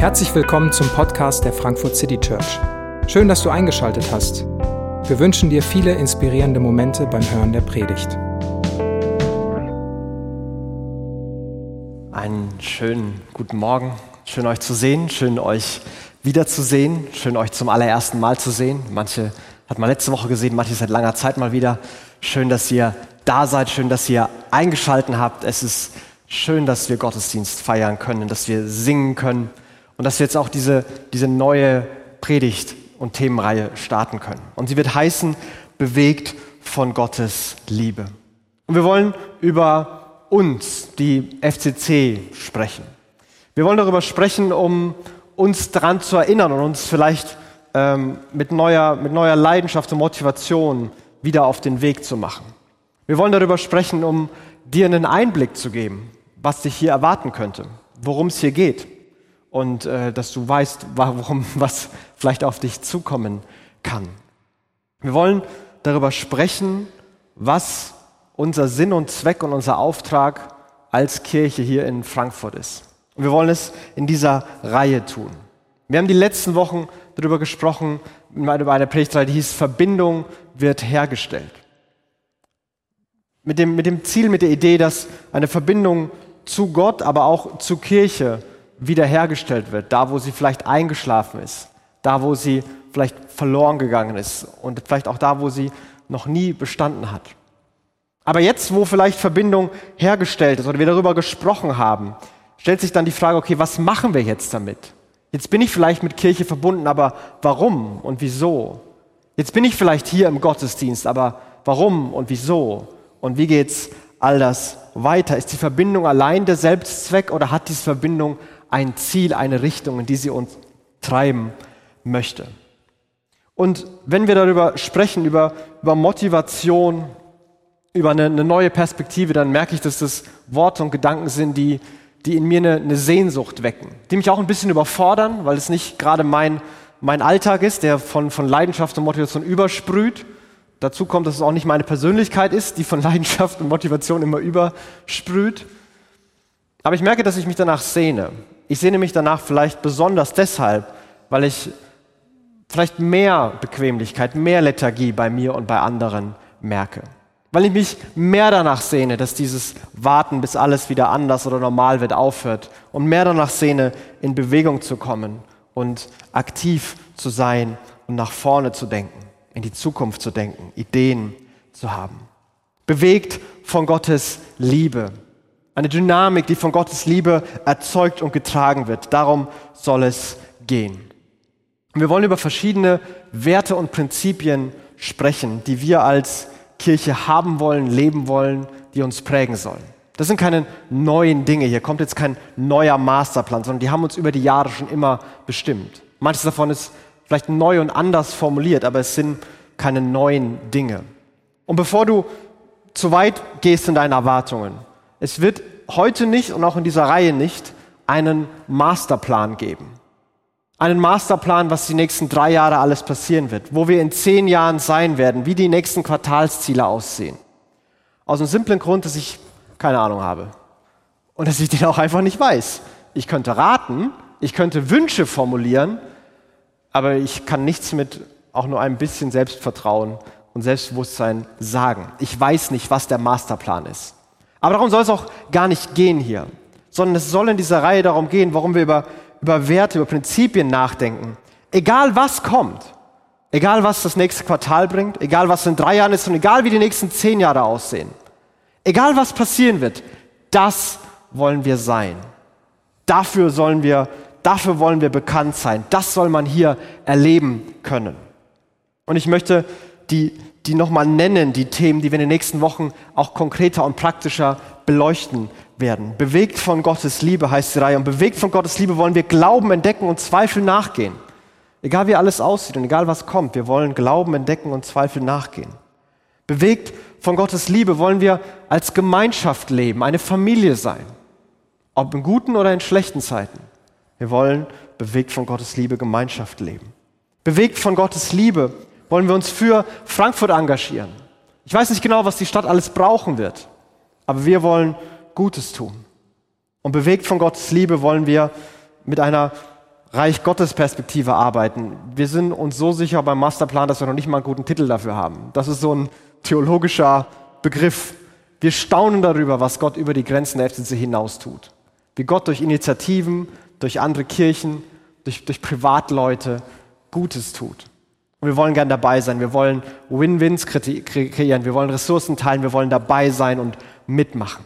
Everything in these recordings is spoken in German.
Herzlich willkommen zum Podcast der Frankfurt City Church. Schön, dass du eingeschaltet hast. Wir wünschen dir viele inspirierende Momente beim Hören der Predigt. Einen schönen guten Morgen. Schön euch zu sehen, schön euch wiederzusehen, schön euch zum allerersten Mal zu sehen. Manche hat man letzte Woche gesehen, manche seit langer Zeit mal wieder. Schön, dass ihr da seid, schön, dass ihr eingeschalten habt. Es ist schön, dass wir Gottesdienst feiern können, dass wir singen können und dass wir jetzt auch diese, diese neue Predigt und Themenreihe starten können. Und sie wird heißen, bewegt von Gottes Liebe. Und wir wollen über uns, die FCC, sprechen. Wir wollen darüber sprechen, um uns daran zu erinnern und uns vielleicht ähm, mit, neuer, mit neuer Leidenschaft und Motivation wieder auf den Weg zu machen. Wir wollen darüber sprechen, um dir einen Einblick zu geben, was dich hier erwarten könnte, worum es hier geht und äh, dass du weißt, warum was vielleicht auf dich zukommen kann. Wir wollen darüber sprechen, was unser Sinn und Zweck und unser Auftrag als Kirche hier in Frankfurt ist. Und wir wollen es in dieser Reihe tun. Wir haben die letzten Wochen darüber gesprochen, bei einer Predigtreihe, die hieß Verbindung wird hergestellt. Mit dem, mit dem Ziel, mit der Idee, dass eine Verbindung zu Gott, aber auch zu Kirche wiederhergestellt wird, da wo sie vielleicht eingeschlafen ist, da wo sie vielleicht verloren gegangen ist und vielleicht auch da, wo sie noch nie bestanden hat. Aber jetzt, wo vielleicht Verbindung hergestellt ist oder wir darüber gesprochen haben, stellt sich dann die Frage, okay, was machen wir jetzt damit? Jetzt bin ich vielleicht mit Kirche verbunden, aber warum und wieso? Jetzt bin ich vielleicht hier im Gottesdienst, aber warum und wieso? Und wie geht's all das weiter? Ist die Verbindung allein der Selbstzweck oder hat diese Verbindung ein Ziel, eine Richtung, in die sie uns treiben möchte. Und wenn wir darüber sprechen, über, über Motivation, über eine, eine, neue Perspektive, dann merke ich, dass das Worte und Gedanken sind, die, die in mir eine, eine Sehnsucht wecken, die mich auch ein bisschen überfordern, weil es nicht gerade mein, mein Alltag ist, der von, von Leidenschaft und Motivation übersprüht. Dazu kommt, dass es auch nicht meine Persönlichkeit ist, die von Leidenschaft und Motivation immer übersprüht. Aber ich merke, dass ich mich danach sehne. Ich sehne mich danach vielleicht besonders deshalb, weil ich vielleicht mehr Bequemlichkeit, mehr Lethargie bei mir und bei anderen merke. Weil ich mich mehr danach sehne, dass dieses Warten, bis alles wieder anders oder normal wird, aufhört. Und mehr danach sehne, in Bewegung zu kommen und aktiv zu sein und nach vorne zu denken, in die Zukunft zu denken, Ideen zu haben. Bewegt von Gottes Liebe. Eine Dynamik, die von Gottes Liebe erzeugt und getragen wird. Darum soll es gehen. Wir wollen über verschiedene Werte und Prinzipien sprechen, die wir als Kirche haben wollen, leben wollen, die uns prägen sollen. Das sind keine neuen Dinge. Hier kommt jetzt kein neuer Masterplan, sondern die haben uns über die Jahre schon immer bestimmt. Manches davon ist vielleicht neu und anders formuliert, aber es sind keine neuen Dinge. Und bevor du zu weit gehst in deinen Erwartungen, es wird heute nicht und auch in dieser Reihe nicht einen Masterplan geben. Einen Masterplan, was die nächsten drei Jahre alles passieren wird, wo wir in zehn Jahren sein werden, wie die nächsten Quartalsziele aussehen. Aus dem simplen Grund, dass ich keine Ahnung habe. Und dass ich den auch einfach nicht weiß. Ich könnte raten, ich könnte Wünsche formulieren, aber ich kann nichts mit auch nur ein bisschen Selbstvertrauen und Selbstbewusstsein sagen. Ich weiß nicht, was der Masterplan ist. Aber darum soll es auch gar nicht gehen hier, sondern es soll in dieser Reihe darum gehen, warum wir über, über Werte, über Prinzipien nachdenken. Egal was kommt, egal was das nächste Quartal bringt, egal was in drei Jahren ist und egal wie die nächsten zehn Jahre aussehen, egal was passieren wird, das wollen wir sein. Dafür sollen wir, dafür wollen wir bekannt sein. Das soll man hier erleben können. Und ich möchte die die nochmal nennen, die Themen, die wir in den nächsten Wochen auch konkreter und praktischer beleuchten werden. Bewegt von Gottes Liebe heißt die Reihe. Und bewegt von Gottes Liebe wollen wir Glauben entdecken und Zweifel nachgehen. Egal wie alles aussieht und egal was kommt, wir wollen Glauben entdecken und Zweifel nachgehen. Bewegt von Gottes Liebe wollen wir als Gemeinschaft leben, eine Familie sein. Ob in guten oder in schlechten Zeiten. Wir wollen bewegt von Gottes Liebe Gemeinschaft leben. Bewegt von Gottes Liebe wollen wir uns für Frankfurt engagieren. Ich weiß nicht genau, was die Stadt alles brauchen wird, aber wir wollen Gutes tun. Und bewegt von Gottes Liebe wollen wir mit einer Reich Gottes Perspektive arbeiten. Wir sind uns so sicher beim Masterplan, dass wir noch nicht mal einen guten Titel dafür haben. Das ist so ein theologischer Begriff. Wir staunen darüber, was Gott über die Grenzen der FCC hinaus tut. Wie Gott durch Initiativen, durch andere Kirchen, durch, durch Privatleute Gutes tut. Und wir wollen gern dabei sein. Wir wollen Win-Wins kreieren. Wir wollen Ressourcen teilen. Wir wollen dabei sein und mitmachen.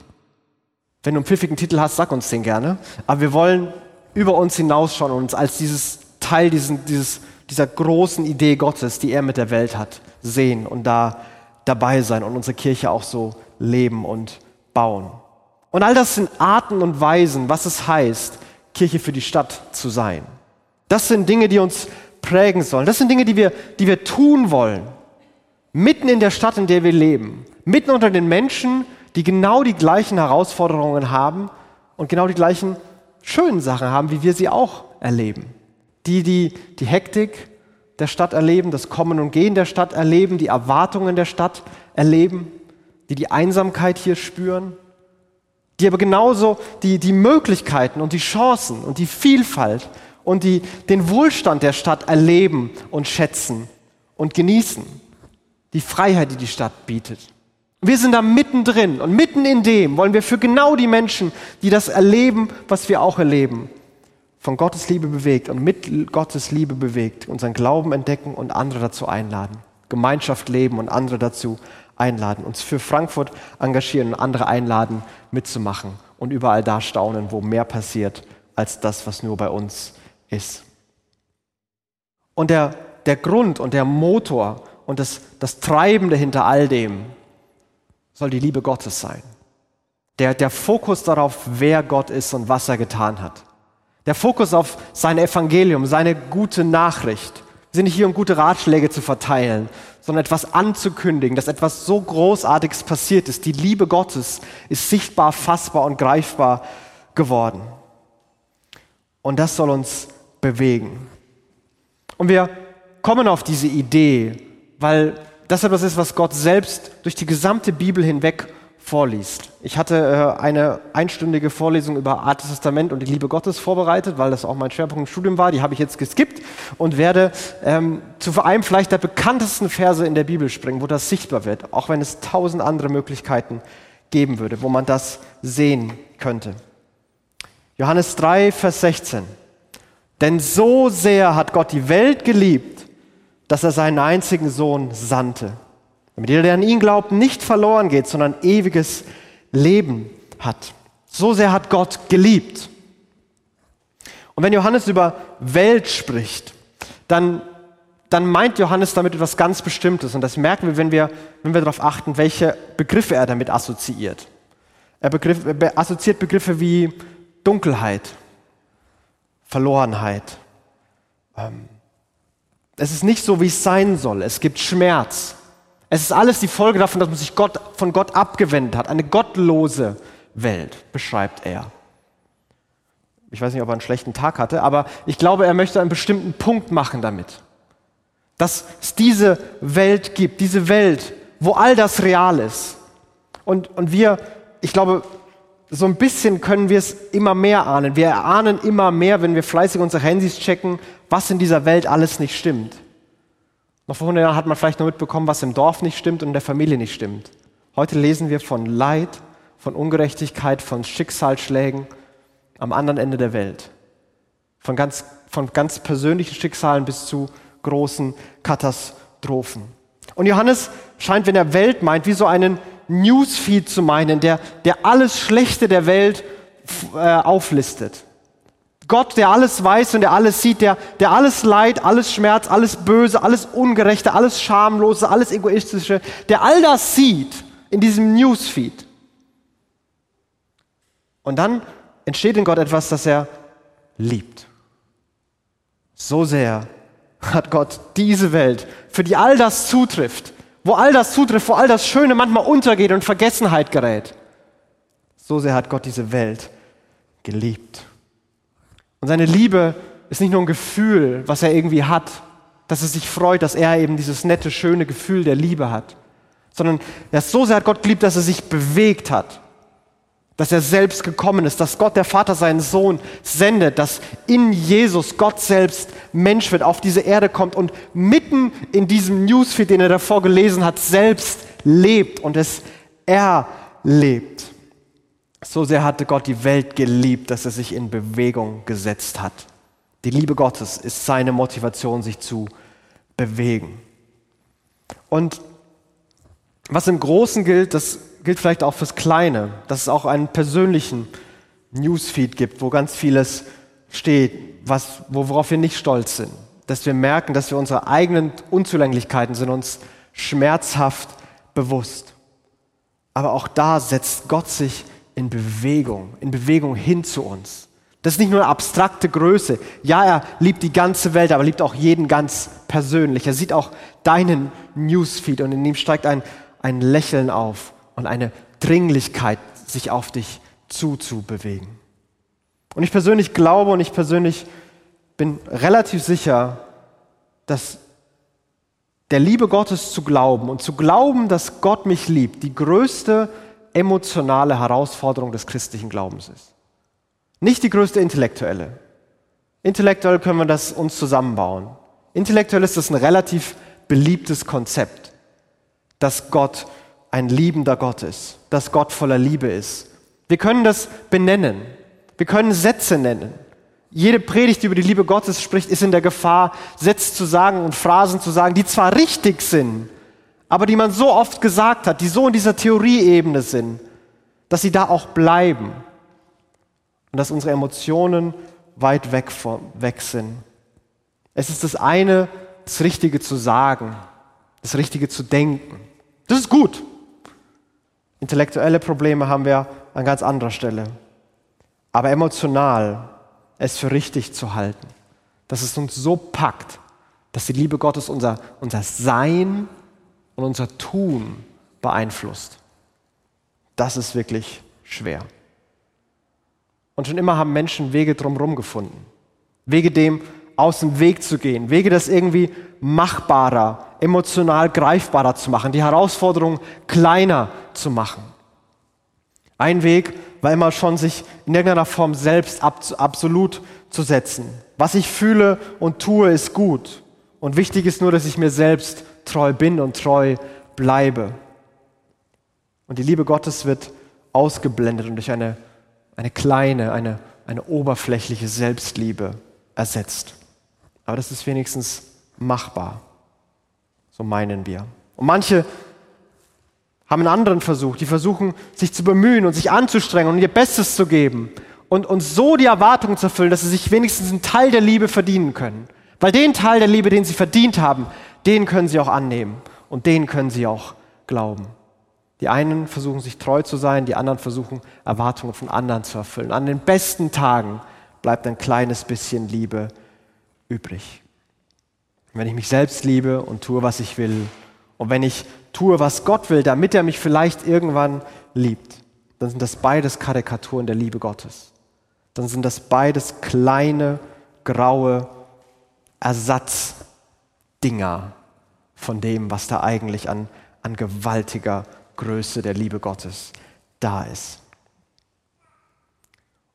Wenn du einen pfiffigen Titel hast, sag uns den gerne. Aber wir wollen über uns hinausschauen und uns als dieses Teil diesen, dieses, dieser großen Idee Gottes, die er mit der Welt hat, sehen und da dabei sein und unsere Kirche auch so leben und bauen. Und all das sind Arten und Weisen, was es heißt, Kirche für die Stadt zu sein. Das sind Dinge, die uns prägen sollen. Das sind Dinge, die wir, die wir tun wollen. Mitten in der Stadt, in der wir leben. Mitten unter den Menschen, die genau die gleichen Herausforderungen haben und genau die gleichen schönen Sachen haben, wie wir sie auch erleben. Die, die die Hektik der Stadt erleben, das Kommen und Gehen der Stadt erleben, die Erwartungen der Stadt erleben, die die Einsamkeit hier spüren, die aber genauso die, die Möglichkeiten und die Chancen und die Vielfalt und die den Wohlstand der Stadt erleben und schätzen und genießen. Die Freiheit, die die Stadt bietet. Wir sind da mittendrin und mitten in dem wollen wir für genau die Menschen, die das erleben, was wir auch erleben, von Gottes Liebe bewegt und mit Gottes Liebe bewegt, unseren Glauben entdecken und andere dazu einladen. Gemeinschaft leben und andere dazu einladen, uns für Frankfurt engagieren und andere einladen, mitzumachen und überall da staunen, wo mehr passiert als das, was nur bei uns ist. Und der, der Grund und der Motor und das, das Treibende hinter all dem soll die Liebe Gottes sein. Der, der Fokus darauf, wer Gott ist und was er getan hat. Der Fokus auf sein Evangelium, seine gute Nachricht. Wir sind nicht hier, um gute Ratschläge zu verteilen, sondern etwas anzukündigen, dass etwas so Großartiges passiert ist. Die Liebe Gottes ist sichtbar, fassbar und greifbar geworden. Und das soll uns bewegen. Und wir kommen auf diese Idee, weil das etwas ist, was Gott selbst durch die gesamte Bibel hinweg vorliest. Ich hatte äh, eine einstündige Vorlesung über Altes Testament und die Liebe Gottes vorbereitet, weil das auch mein Schwerpunkt im Studium war. Die habe ich jetzt geskippt und werde ähm, zu einem vielleicht der bekanntesten Verse in der Bibel springen, wo das sichtbar wird, auch wenn es tausend andere Möglichkeiten geben würde, wo man das sehen könnte. Johannes 3, Vers 16. Denn so sehr hat Gott die Welt geliebt, dass er seinen einzigen Sohn sandte, damit jeder, der an ihn glaubt, nicht verloren geht, sondern ewiges Leben hat. So sehr hat Gott geliebt. Und wenn Johannes über Welt spricht, dann, dann meint Johannes damit etwas ganz Bestimmtes. Und das merken wir, wenn wir, wenn wir darauf achten, welche Begriffe er damit assoziiert. Er, begriff, er assoziiert Begriffe wie Dunkelheit, Verlorenheit. Ähm, es ist nicht so, wie es sein soll. Es gibt Schmerz. Es ist alles die Folge davon, dass man sich Gott, von Gott abgewendet hat. Eine gottlose Welt, beschreibt er. Ich weiß nicht, ob er einen schlechten Tag hatte, aber ich glaube, er möchte einen bestimmten Punkt machen damit. Dass es diese Welt gibt, diese Welt, wo all das real ist. Und, und wir, ich glaube, so ein bisschen können wir es immer mehr ahnen. Wir erahnen immer mehr, wenn wir fleißig unsere Handys checken, was in dieser Welt alles nicht stimmt. Noch vor 100 Jahren hat man vielleicht nur mitbekommen, was im Dorf nicht stimmt und in der Familie nicht stimmt. Heute lesen wir von Leid, von Ungerechtigkeit, von Schicksalsschlägen am anderen Ende der Welt. Von ganz, von ganz persönlichen Schicksalen bis zu großen Katastrophen. Und Johannes scheint, wenn er Welt meint, wie so einen Newsfeed zu meinen, der, der alles Schlechte der Welt äh, auflistet. Gott, der alles weiß und der alles sieht, der, der alles Leid, alles Schmerz, alles Böse, alles Ungerechte, alles Schamlose, alles Egoistische, der all das sieht in diesem Newsfeed. Und dann entsteht in Gott etwas, das er liebt. So sehr hat Gott diese Welt, für die all das zutrifft, wo all das zutrifft, wo all das Schöne manchmal untergeht und Vergessenheit gerät. So sehr hat Gott diese Welt geliebt. Und seine Liebe ist nicht nur ein Gefühl, was er irgendwie hat, dass er sich freut, dass er eben dieses nette, schöne Gefühl der Liebe hat, sondern er ist so sehr hat Gott geliebt, dass er sich bewegt hat, dass er selbst gekommen ist, dass Gott der Vater seinen Sohn sendet, dass in Jesus Gott selbst Mensch wird, auf diese Erde kommt und mitten in diesem Newsfeed, den er davor gelesen hat, selbst lebt und es erlebt. So sehr hatte Gott die Welt geliebt, dass er sich in Bewegung gesetzt hat. Die Liebe Gottes ist seine Motivation, sich zu bewegen. Und was im Großen gilt, das gilt vielleicht auch fürs Kleine, dass es auch einen persönlichen Newsfeed gibt, wo ganz vieles steht, was, worauf wir nicht stolz sind. Dass wir merken, dass wir unsere eigenen Unzulänglichkeiten sind uns schmerzhaft bewusst. Aber auch da setzt Gott sich in Bewegung, in Bewegung hin zu uns. Das ist nicht nur eine abstrakte Größe. Ja, er liebt die ganze Welt, aber liebt auch jeden ganz persönlich. Er sieht auch deinen Newsfeed und in ihm steigt ein, ein Lächeln auf und eine Dringlichkeit, sich auf dich zuzubewegen. Und ich persönlich glaube und ich persönlich bin relativ sicher, dass der Liebe Gottes zu glauben und zu glauben, dass Gott mich liebt, die größte emotionale Herausforderung des christlichen Glaubens ist. Nicht die größte intellektuelle. Intellektuell können wir das uns zusammenbauen. Intellektuell ist das ein relativ beliebtes Konzept, dass Gott ein liebender Gott ist, dass Gott voller Liebe ist. Wir können das benennen. Wir können Sätze nennen. Jede Predigt, die über die Liebe Gottes spricht, ist in der Gefahr, Sätze zu sagen und Phrasen zu sagen, die zwar richtig sind, aber die man so oft gesagt hat, die so in dieser Theorieebene sind, dass sie da auch bleiben und dass unsere Emotionen weit weg, von, weg sind. Es ist das eine, das Richtige zu sagen, das Richtige zu denken. Das ist gut. Intellektuelle Probleme haben wir an ganz anderer Stelle. Aber emotional es für richtig zu halten, dass es uns so packt, dass die Liebe Gottes unser, unser Sein und unser Tun beeinflusst. Das ist wirklich schwer. Und schon immer haben Menschen Wege drumherum gefunden. Wege dem aus dem Weg zu gehen. Wege das irgendwie machbarer, emotional greifbarer zu machen. Die Herausforderung kleiner zu machen. Ein Weg war immer schon, sich in irgendeiner Form selbst ab, absolut zu setzen. Was ich fühle und tue, ist gut. Und wichtig ist nur, dass ich mir selbst treu bin und treu bleibe. Und die Liebe Gottes wird ausgeblendet und durch eine, eine kleine, eine, eine oberflächliche Selbstliebe ersetzt. Aber das ist wenigstens machbar. So meinen wir. Und manche haben einen anderen Versuch. Die versuchen, sich zu bemühen und sich anzustrengen und ihr Bestes zu geben und, und so die Erwartungen zu erfüllen, dass sie sich wenigstens einen Teil der Liebe verdienen können. Weil den Teil der Liebe, den sie verdient haben, den können sie auch annehmen und den können sie auch glauben. Die einen versuchen sich treu zu sein, die anderen versuchen Erwartungen von anderen zu erfüllen. An den besten Tagen bleibt ein kleines bisschen Liebe übrig. Wenn ich mich selbst liebe und tue, was ich will, und wenn ich tue, was Gott will, damit er mich vielleicht irgendwann liebt, dann sind das beides Karikaturen der Liebe Gottes. Dann sind das beides kleine, graue Ersatzdinger von dem, was da eigentlich an, an gewaltiger Größe der Liebe Gottes da ist.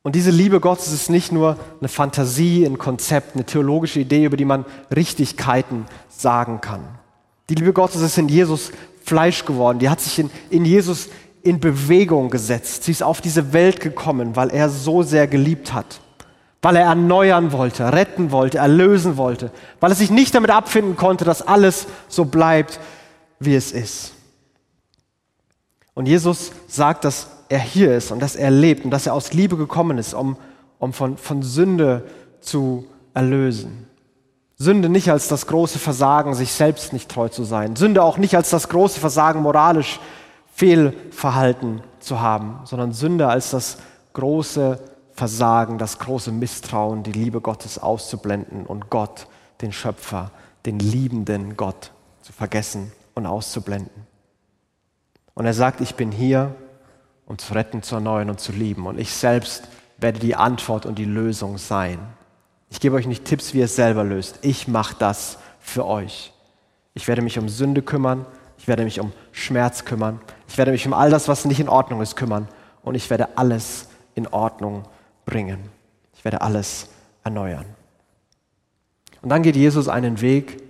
Und diese Liebe Gottes ist nicht nur eine Fantasie, ein Konzept, eine theologische Idee, über die man Richtigkeiten sagen kann. Die Liebe Gottes ist in Jesus Fleisch geworden. Die hat sich in, in Jesus in Bewegung gesetzt. Sie ist auf diese Welt gekommen, weil er so sehr geliebt hat. Weil er erneuern wollte, retten wollte, erlösen wollte. Weil er sich nicht damit abfinden konnte, dass alles so bleibt, wie es ist. Und Jesus sagt, dass er hier ist und dass er lebt und dass er aus Liebe gekommen ist, um, um von, von Sünde zu erlösen. Sünde nicht als das große Versagen, sich selbst nicht treu zu sein. Sünde auch nicht als das große Versagen, moralisch Fehlverhalten zu haben, sondern Sünde als das große Versagen, das große Misstrauen, die Liebe Gottes auszublenden und Gott, den Schöpfer, den liebenden Gott zu vergessen und auszublenden. Und er sagt, ich bin hier, um zu retten, zu erneuern und zu lieben. Und ich selbst werde die Antwort und die Lösung sein. Ich gebe euch nicht Tipps, wie ihr es selber löst. Ich mache das für euch. Ich werde mich um Sünde kümmern. Ich werde mich um Schmerz kümmern. Ich werde mich um all das, was nicht in Ordnung ist, kümmern. und ich werde alles in Ordnung bringen. Ich werde alles erneuern. Und dann geht Jesus einen Weg,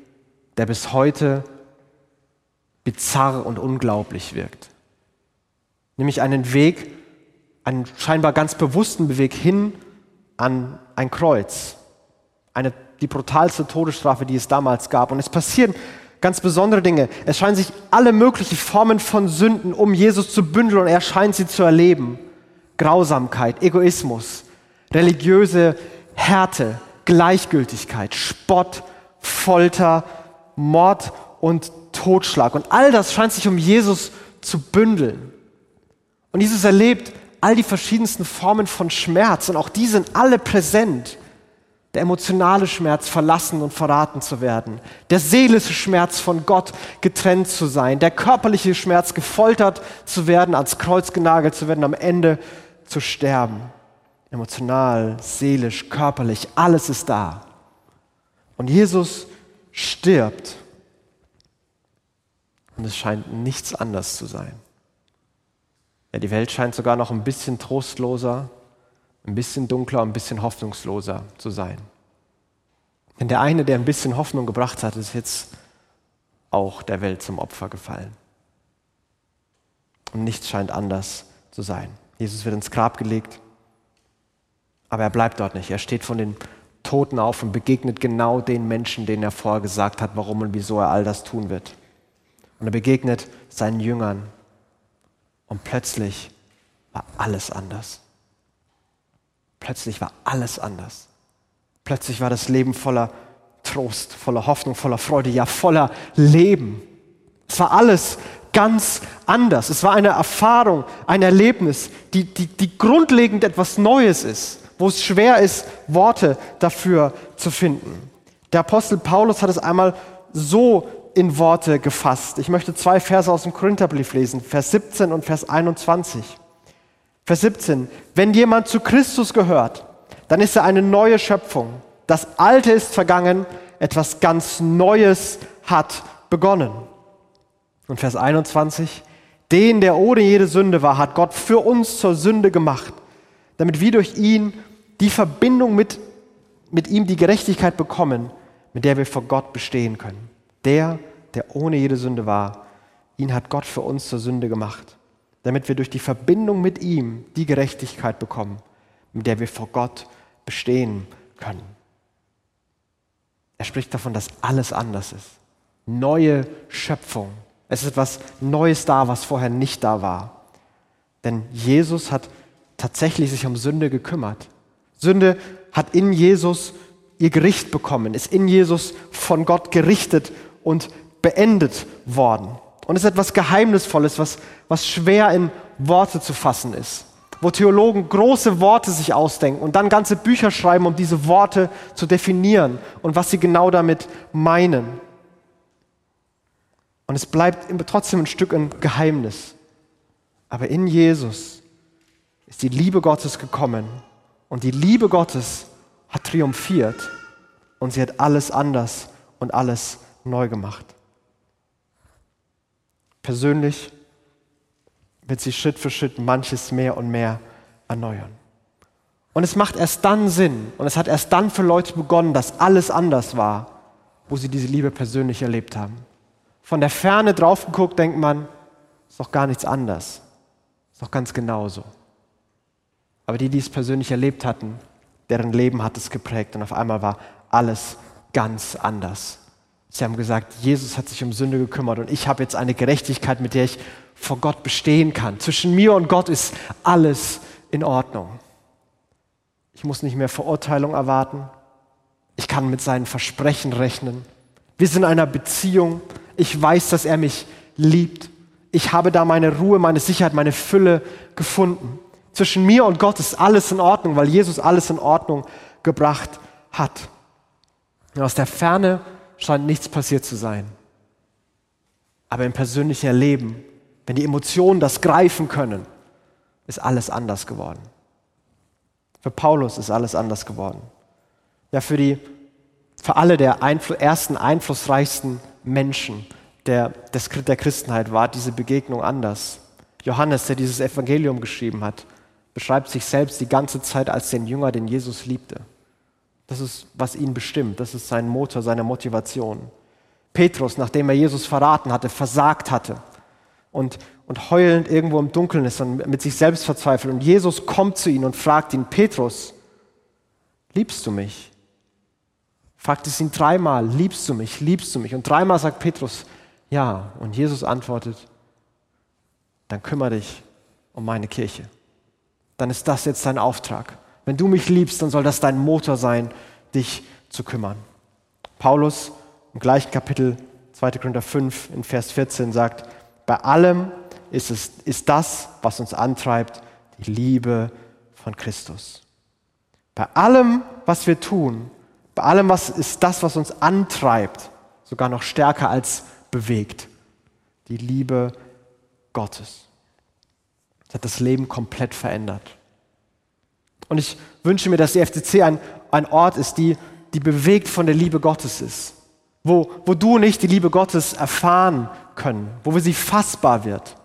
der bis heute bizarr und unglaublich wirkt. Nämlich einen Weg, einen scheinbar ganz bewussten Weg hin an ein Kreuz. Eine, die brutalste Todesstrafe, die es damals gab. Und es passieren ganz besondere Dinge. Es scheinen sich alle möglichen Formen von Sünden um Jesus zu bündeln und er scheint sie zu erleben. Grausamkeit, Egoismus, religiöse Härte, Gleichgültigkeit, Spott, Folter, Mord und Totschlag. Und all das scheint sich um Jesus zu bündeln. Und Jesus erlebt all die verschiedensten Formen von Schmerz und auch die sind alle präsent. Der emotionale Schmerz, verlassen und verraten zu werden. Der seelische Schmerz, von Gott getrennt zu sein. Der körperliche Schmerz, gefoltert zu werden, ans Kreuz genagelt zu werden, am Ende zu sterben. Emotional, seelisch, körperlich, alles ist da. Und Jesus stirbt. Und es scheint nichts anders zu sein. Ja, die Welt scheint sogar noch ein bisschen trostloser, ein bisschen dunkler, ein bisschen hoffnungsloser zu sein. Denn der eine, der ein bisschen Hoffnung gebracht hat, ist jetzt auch der Welt zum Opfer gefallen. Und nichts scheint anders zu sein. Jesus wird ins Grab gelegt, aber er bleibt dort nicht. Er steht von den Toten auf und begegnet genau den Menschen, denen er vorher gesagt hat, warum und wieso er all das tun wird. Und er begegnet seinen Jüngern und plötzlich war alles anders. Plötzlich war alles anders. Plötzlich war das Leben voller Trost, voller Hoffnung, voller Freude, ja voller Leben. Es war alles ganz anders. Es war eine Erfahrung, ein Erlebnis, die, die, die grundlegend etwas Neues ist, wo es schwer ist, Worte dafür zu finden. Der Apostel Paulus hat es einmal so in Worte gefasst. Ich möchte zwei Verse aus dem Korintherbrief lesen, Vers 17 und Vers 21. Vers 17. Wenn jemand zu Christus gehört, dann ist er eine neue Schöpfung. Das Alte ist vergangen, etwas ganz Neues hat begonnen. Und Vers 21. Den, der ohne jede Sünde war, hat Gott für uns zur Sünde gemacht, damit wir durch ihn die Verbindung mit, mit ihm, die Gerechtigkeit bekommen, mit der wir vor Gott bestehen können. Der, der ohne jede Sünde war, ihn hat Gott für uns zur Sünde gemacht, damit wir durch die Verbindung mit ihm die Gerechtigkeit bekommen, mit der wir vor Gott bestehen können. Er spricht davon, dass alles anders ist. Neue Schöpfung. Es ist etwas Neues da, was vorher nicht da war. Denn Jesus hat tatsächlich sich um Sünde gekümmert. Sünde hat in Jesus ihr Gericht bekommen, ist in Jesus von Gott gerichtet und beendet worden. Und es ist etwas Geheimnisvolles, was, was schwer in Worte zu fassen ist. Wo Theologen große Worte sich ausdenken und dann ganze Bücher schreiben, um diese Worte zu definieren und was sie genau damit meinen. Und es bleibt trotzdem ein Stück ein Geheimnis. Aber in Jesus ist die Liebe Gottes gekommen und die Liebe Gottes hat triumphiert und sie hat alles anders und alles neu gemacht. Persönlich wird sie Schritt für Schritt manches mehr und mehr erneuern. Und es macht erst dann Sinn und es hat erst dann für Leute begonnen, dass alles anders war, wo sie diese Liebe persönlich erlebt haben. Von der Ferne drauf geguckt, denkt man, ist doch gar nichts anders. Ist doch ganz genauso. Aber die, die es persönlich erlebt hatten, deren Leben hat es geprägt und auf einmal war alles ganz anders. Sie haben gesagt, Jesus hat sich um Sünde gekümmert und ich habe jetzt eine Gerechtigkeit, mit der ich vor Gott bestehen kann. Zwischen mir und Gott ist alles in Ordnung. Ich muss nicht mehr Verurteilung erwarten. Ich kann mit seinen Versprechen rechnen. Wir sind in einer Beziehung. Ich weiß, dass er mich liebt. Ich habe da meine Ruhe, meine Sicherheit, meine Fülle gefunden. Zwischen mir und Gott ist alles in Ordnung, weil Jesus alles in Ordnung gebracht hat. Und aus der Ferne scheint nichts passiert zu sein. Aber im persönlichen Leben, wenn die Emotionen das greifen können, ist alles anders geworden. Für Paulus ist alles anders geworden. Ja, für, die, für alle der Einfl ersten einflussreichsten Menschen der, des, der Christenheit war diese Begegnung anders. Johannes, der dieses Evangelium geschrieben hat, beschreibt sich selbst die ganze Zeit als den Jünger, den Jesus liebte. Das ist, was ihn bestimmt. Das ist sein Motor, seine Motivation. Petrus, nachdem er Jesus verraten hatte, versagt hatte und, und heulend irgendwo im Dunkeln ist und mit sich selbst verzweifelt. Und Jesus kommt zu ihm und fragt ihn, Petrus, liebst du mich? Fragt es ihn dreimal, liebst du mich, liebst du mich? Und dreimal sagt Petrus, ja. Und Jesus antwortet, dann kümmere dich um meine Kirche. Dann ist das jetzt dein Auftrag. Wenn du mich liebst, dann soll das dein Motor sein, dich zu kümmern. Paulus im gleichen Kapitel 2. Korinther 5 in Vers 14 sagt, bei allem ist, es, ist das, was uns antreibt, die Liebe von Christus. Bei allem, was wir tun, bei allem, was ist das, was uns antreibt, sogar noch stärker als bewegt, die Liebe Gottes. Das hat das Leben komplett verändert. Und ich wünsche mir, dass die FCC ein, ein Ort ist, die, die bewegt von der Liebe Gottes ist. Wo, wo du und ich die Liebe Gottes erfahren können, wo sie fassbar wird.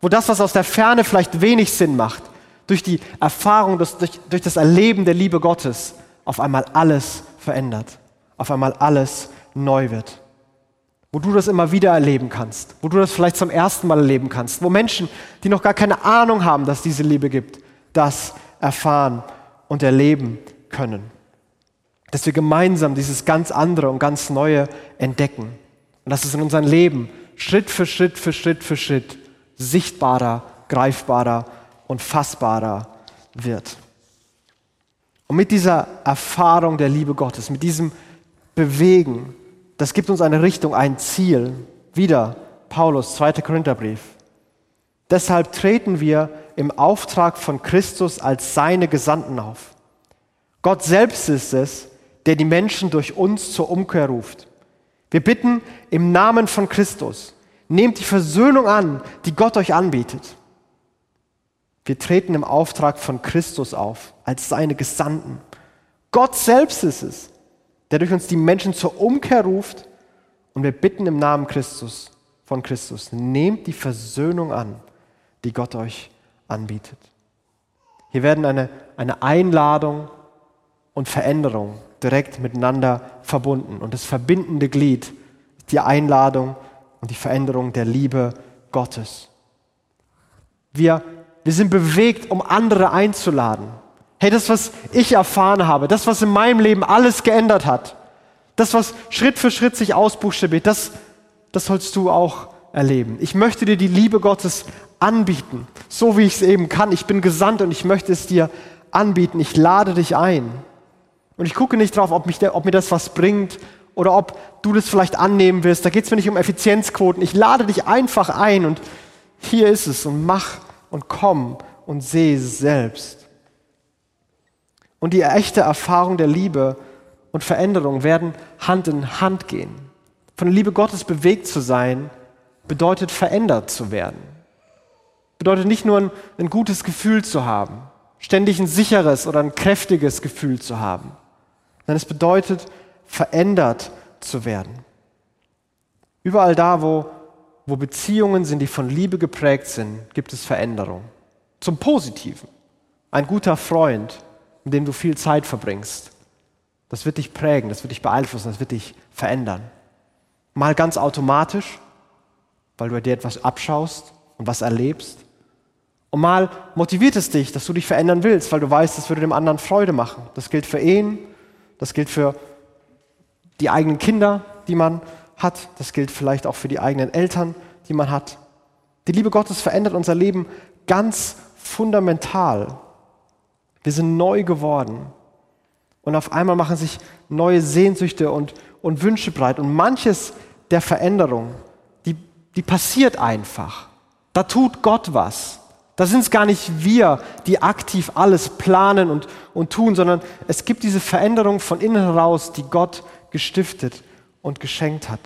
Wo das, was aus der Ferne vielleicht wenig Sinn macht, durch die Erfahrung, durch, durch das Erleben der Liebe Gottes auf einmal alles verändert, auf einmal alles neu wird. Wo du das immer wieder erleben kannst, wo du das vielleicht zum ersten Mal erleben kannst, wo Menschen, die noch gar keine Ahnung haben, dass es diese Liebe gibt, das erfahren und erleben können. Dass wir gemeinsam dieses ganz andere und ganz Neue entdecken. Und dass es in unserem Leben Schritt für Schritt für Schritt für Schritt sichtbarer, greifbarer und fassbarer wird. Und mit dieser Erfahrung der Liebe Gottes, mit diesem Bewegen, das gibt uns eine Richtung, ein Ziel. Wieder Paulus, 2. Korintherbrief. Deshalb treten wir im Auftrag von Christus als seine Gesandten auf. Gott selbst ist es, der die Menschen durch uns zur Umkehr ruft. Wir bitten im Namen von Christus, nehmt die Versöhnung an, die Gott euch anbietet. Wir treten im Auftrag von Christus auf, als seine Gesandten. Gott selbst ist es, der durch uns die Menschen zur Umkehr ruft und wir bitten im Namen Christus, von Christus, nehmt die Versöhnung an, die Gott euch anbietet. Hier werden eine, eine Einladung und Veränderung direkt miteinander verbunden. Und das verbindende Glied ist die Einladung und die Veränderung der Liebe Gottes. Wir, wir sind bewegt, um andere einzuladen. Hey, das, was ich erfahren habe, das, was in meinem Leben alles geändert hat, das, was Schritt für Schritt sich ausbuchstabiert, das, das sollst du auch erleben. Ich möchte dir die Liebe Gottes anbieten, so wie ich es eben kann. Ich bin gesandt und ich möchte es dir anbieten. Ich lade dich ein. Und ich gucke nicht drauf, ob, mich ob mir das was bringt oder ob du das vielleicht annehmen wirst. Da geht es mir nicht um Effizienzquoten. Ich lade dich einfach ein und hier ist es und mach und komm und sehe es selbst. Und die echte Erfahrung der Liebe und Veränderung werden Hand in Hand gehen. Von der Liebe Gottes bewegt zu sein, bedeutet verändert zu werden. Bedeutet nicht nur ein, ein gutes Gefühl zu haben, ständig ein sicheres oder ein kräftiges Gefühl zu haben, sondern es bedeutet verändert zu werden. Überall da, wo, wo Beziehungen sind, die von Liebe geprägt sind, gibt es Veränderung. Zum Positiven. Ein guter Freund, mit dem du viel Zeit verbringst, das wird dich prägen, das wird dich beeinflussen, das wird dich verändern. Mal ganz automatisch, weil du dir etwas abschaust und was erlebst. Und mal motiviert es dich, dass du dich verändern willst, weil du weißt, das würde dem anderen Freude machen. Das gilt für Ehen, das gilt für die eigenen Kinder, die man hat, das gilt vielleicht auch für die eigenen Eltern, die man hat. Die Liebe Gottes verändert unser Leben ganz fundamental. Wir sind neu geworden. Und auf einmal machen sich neue Sehnsüchte und, und Wünsche breit. Und manches der Veränderung, die, die passiert einfach. Da tut Gott was. Da sind es gar nicht wir, die aktiv alles planen und, und tun, sondern es gibt diese Veränderung von innen heraus, die Gott gestiftet und geschenkt hat.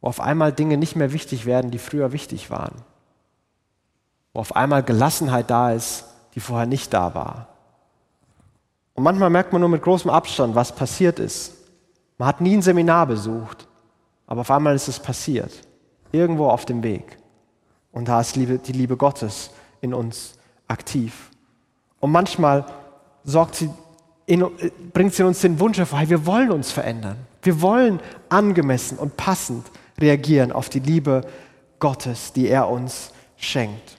Wo auf einmal Dinge nicht mehr wichtig werden, die früher wichtig waren. Wo auf einmal Gelassenheit da ist, die vorher nicht da war. Und manchmal merkt man nur mit großem Abstand, was passiert ist. Man hat nie ein Seminar besucht, aber auf einmal ist es passiert. Irgendwo auf dem Weg. Und da ist die Liebe Gottes in uns aktiv. Und manchmal sorgt sie in, bringt sie uns den Wunsch hervor, hey, wir wollen uns verändern. Wir wollen angemessen und passend reagieren auf die Liebe Gottes, die er uns schenkt.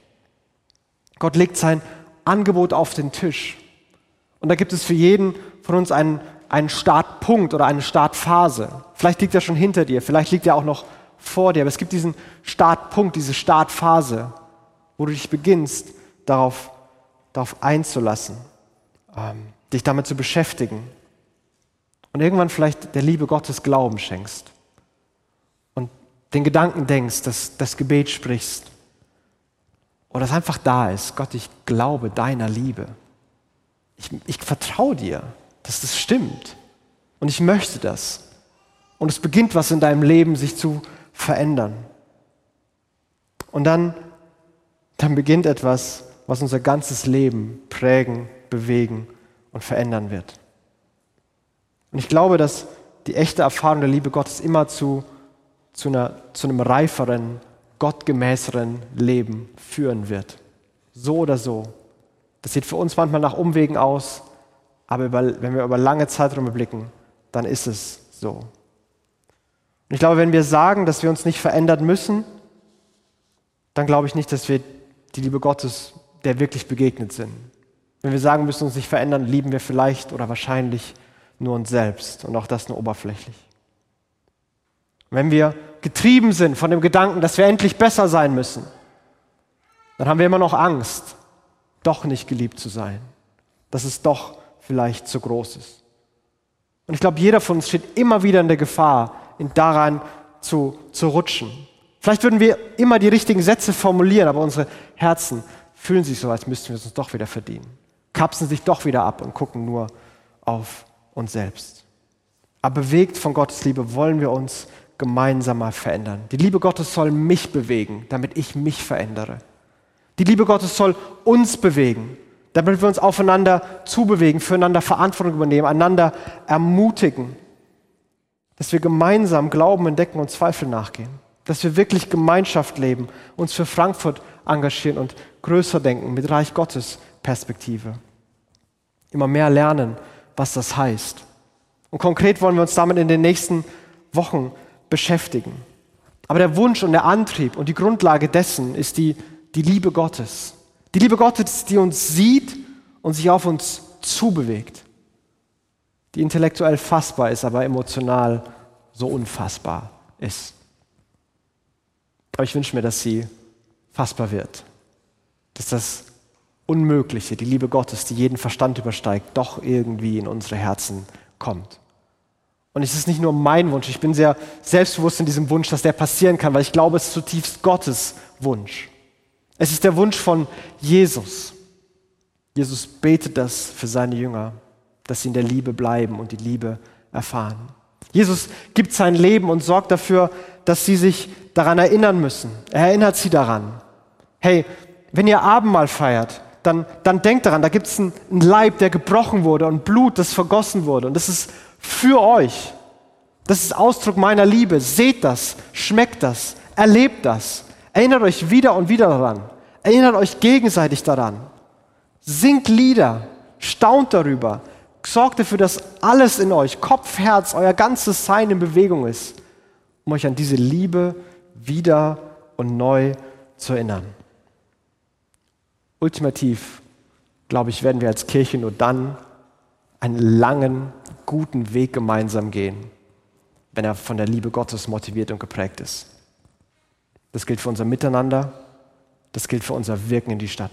Gott legt sein Angebot auf den Tisch. Und da gibt es für jeden von uns einen, einen Startpunkt oder eine Startphase. Vielleicht liegt er schon hinter dir, vielleicht liegt er auch noch vor dir, aber es gibt diesen Startpunkt, diese Startphase, wo du dich beginnst, darauf, darauf einzulassen, ähm, dich damit zu beschäftigen und irgendwann vielleicht der Liebe Gottes Glauben schenkst und den Gedanken denkst, dass das Gebet sprichst oder es einfach da ist, Gott, ich glaube deiner Liebe. Ich, ich vertraue dir, dass das stimmt und ich möchte das. Und es beginnt was in deinem Leben sich zu verändern. Und dann, dann beginnt etwas, was unser ganzes Leben prägen, bewegen und verändern wird. Und ich glaube, dass die echte Erfahrung der Liebe Gottes immer zu, zu, einer, zu einem reiferen, gottgemäßeren Leben führen wird. So oder so. Das sieht für uns manchmal nach Umwegen aus, aber über, wenn wir über lange Zeiträume blicken, dann ist es so. Und ich glaube, wenn wir sagen, dass wir uns nicht verändern müssen, dann glaube ich nicht, dass wir die Liebe Gottes der wirklich begegnet sind. Wenn wir sagen, müssen uns nicht verändern, lieben wir vielleicht oder wahrscheinlich nur uns selbst und auch das nur oberflächlich. Wenn wir getrieben sind von dem Gedanken, dass wir endlich besser sein müssen, dann haben wir immer noch Angst, doch nicht geliebt zu sein, dass es doch vielleicht zu groß ist. Und ich glaube, jeder von uns steht immer wieder in der Gefahr, in daran zu, zu rutschen. Vielleicht würden wir immer die richtigen Sätze formulieren, aber unsere Herzen fühlen sich so, als müssten wir es uns doch wieder verdienen. Kapsen sich doch wieder ab und gucken nur auf uns selbst. Aber bewegt von Gottes Liebe wollen wir uns gemeinsam mal verändern. Die Liebe Gottes soll mich bewegen, damit ich mich verändere. Die Liebe Gottes soll uns bewegen, damit wir uns aufeinander zubewegen, füreinander Verantwortung übernehmen, einander ermutigen, dass wir gemeinsam Glauben entdecken und Zweifel nachgehen, dass wir wirklich Gemeinschaft leben, uns für Frankfurt engagieren und größer denken mit Reich Gottes Perspektive. Immer mehr lernen, was das heißt. Und konkret wollen wir uns damit in den nächsten Wochen beschäftigen. Aber der Wunsch und der Antrieb und die Grundlage dessen ist die die Liebe Gottes. Die Liebe Gottes, die uns sieht und sich auf uns zubewegt. Die intellektuell fassbar ist, aber emotional so unfassbar ist. Aber ich wünsche mir, dass sie fassbar wird. Dass das Unmögliche, die Liebe Gottes, die jeden Verstand übersteigt, doch irgendwie in unsere Herzen kommt. Und es ist nicht nur mein Wunsch, ich bin sehr selbstbewusst in diesem Wunsch, dass der passieren kann, weil ich glaube, es ist zutiefst Gottes Wunsch. Es ist der Wunsch von Jesus. Jesus betet das für seine Jünger, dass sie in der Liebe bleiben und die Liebe erfahren. Jesus gibt sein Leben und sorgt dafür, dass sie sich daran erinnern müssen. Er erinnert sie daran. Hey, wenn ihr Abendmahl feiert, dann, dann denkt daran, da gibt es einen, Leib, der gebrochen wurde und Blut, das vergossen wurde. Und das ist für euch. Das ist Ausdruck meiner Liebe. Seht das, schmeckt das, erlebt das. Erinnert euch wieder und wieder daran. Erinnert euch gegenseitig daran. Singt Lieder, staunt darüber, sorgt dafür, dass alles in euch, Kopf, Herz, euer ganzes Sein in Bewegung ist, um euch an diese Liebe wieder und neu zu erinnern. Ultimativ, glaube ich, werden wir als Kirche nur dann einen langen, guten Weg gemeinsam gehen, wenn er von der Liebe Gottes motiviert und geprägt ist. Das gilt für unser Miteinander, das gilt für unser Wirken in die Stadt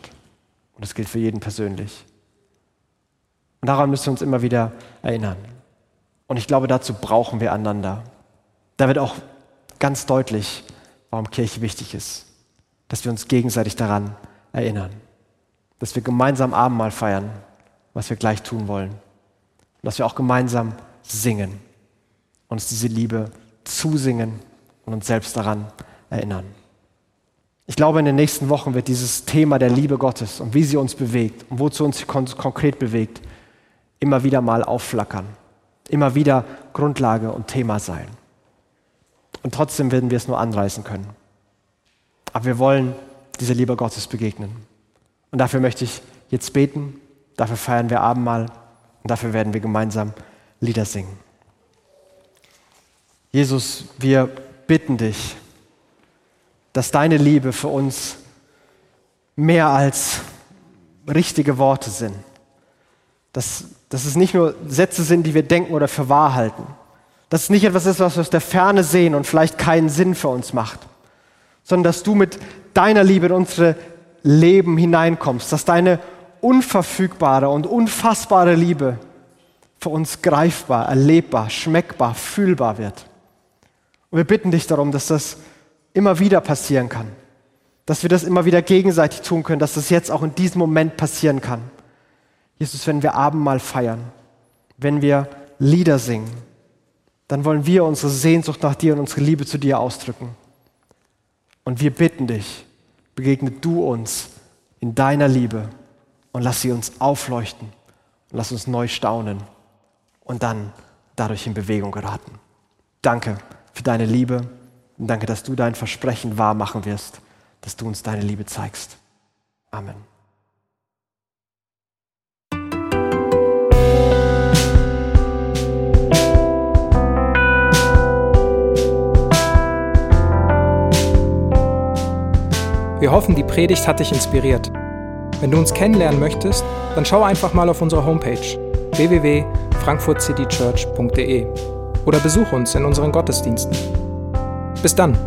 und das gilt für jeden persönlich. Und daran müssen wir uns immer wieder erinnern. Und ich glaube, dazu brauchen wir einander. Da wird auch ganz deutlich, warum Kirche wichtig ist, dass wir uns gegenseitig daran erinnern, dass wir gemeinsam Abendmahl feiern, was wir gleich tun wollen, dass wir auch gemeinsam singen, uns diese Liebe zusingen und uns selbst daran erinnern. Ich glaube, in den nächsten Wochen wird dieses Thema der Liebe Gottes und wie sie uns bewegt und wozu uns kon konkret bewegt, immer wieder mal aufflackern, immer wieder Grundlage und Thema sein. Und trotzdem werden wir es nur anreißen können. Aber wir wollen dieser Liebe Gottes begegnen. Und dafür möchte ich jetzt beten, dafür feiern wir Abendmahl und dafür werden wir gemeinsam Lieder singen. Jesus, wir bitten dich, dass deine Liebe für uns mehr als richtige Worte sind. Dass, dass es nicht nur Sätze sind, die wir denken oder für wahr halten. Dass es nicht etwas ist, was wir aus der Ferne sehen und vielleicht keinen Sinn für uns macht. Sondern dass du mit deiner Liebe in unsere Leben hineinkommst. Dass deine unverfügbare und unfassbare Liebe für uns greifbar, erlebbar, schmeckbar, fühlbar wird. Und wir bitten dich darum, dass das immer wieder passieren kann. Dass wir das immer wieder gegenseitig tun können, dass das jetzt auch in diesem Moment passieren kann. Jesus, wenn wir Abendmahl feiern, wenn wir Lieder singen, dann wollen wir unsere Sehnsucht nach dir und unsere Liebe zu dir ausdrücken. Und wir bitten dich, begegne du uns in deiner Liebe und lass sie uns aufleuchten und lass uns neu staunen und dann dadurch in Bewegung geraten. Danke für deine Liebe und danke, dass du dein Versprechen wahr machen wirst, dass du uns deine Liebe zeigst. Amen. Wir hoffen, die Predigt hat dich inspiriert. Wenn du uns kennenlernen möchtest, dann schau einfach mal auf unsere Homepage www.frankfurtcitychurch.de oder besuch uns in unseren Gottesdiensten. Bis dann!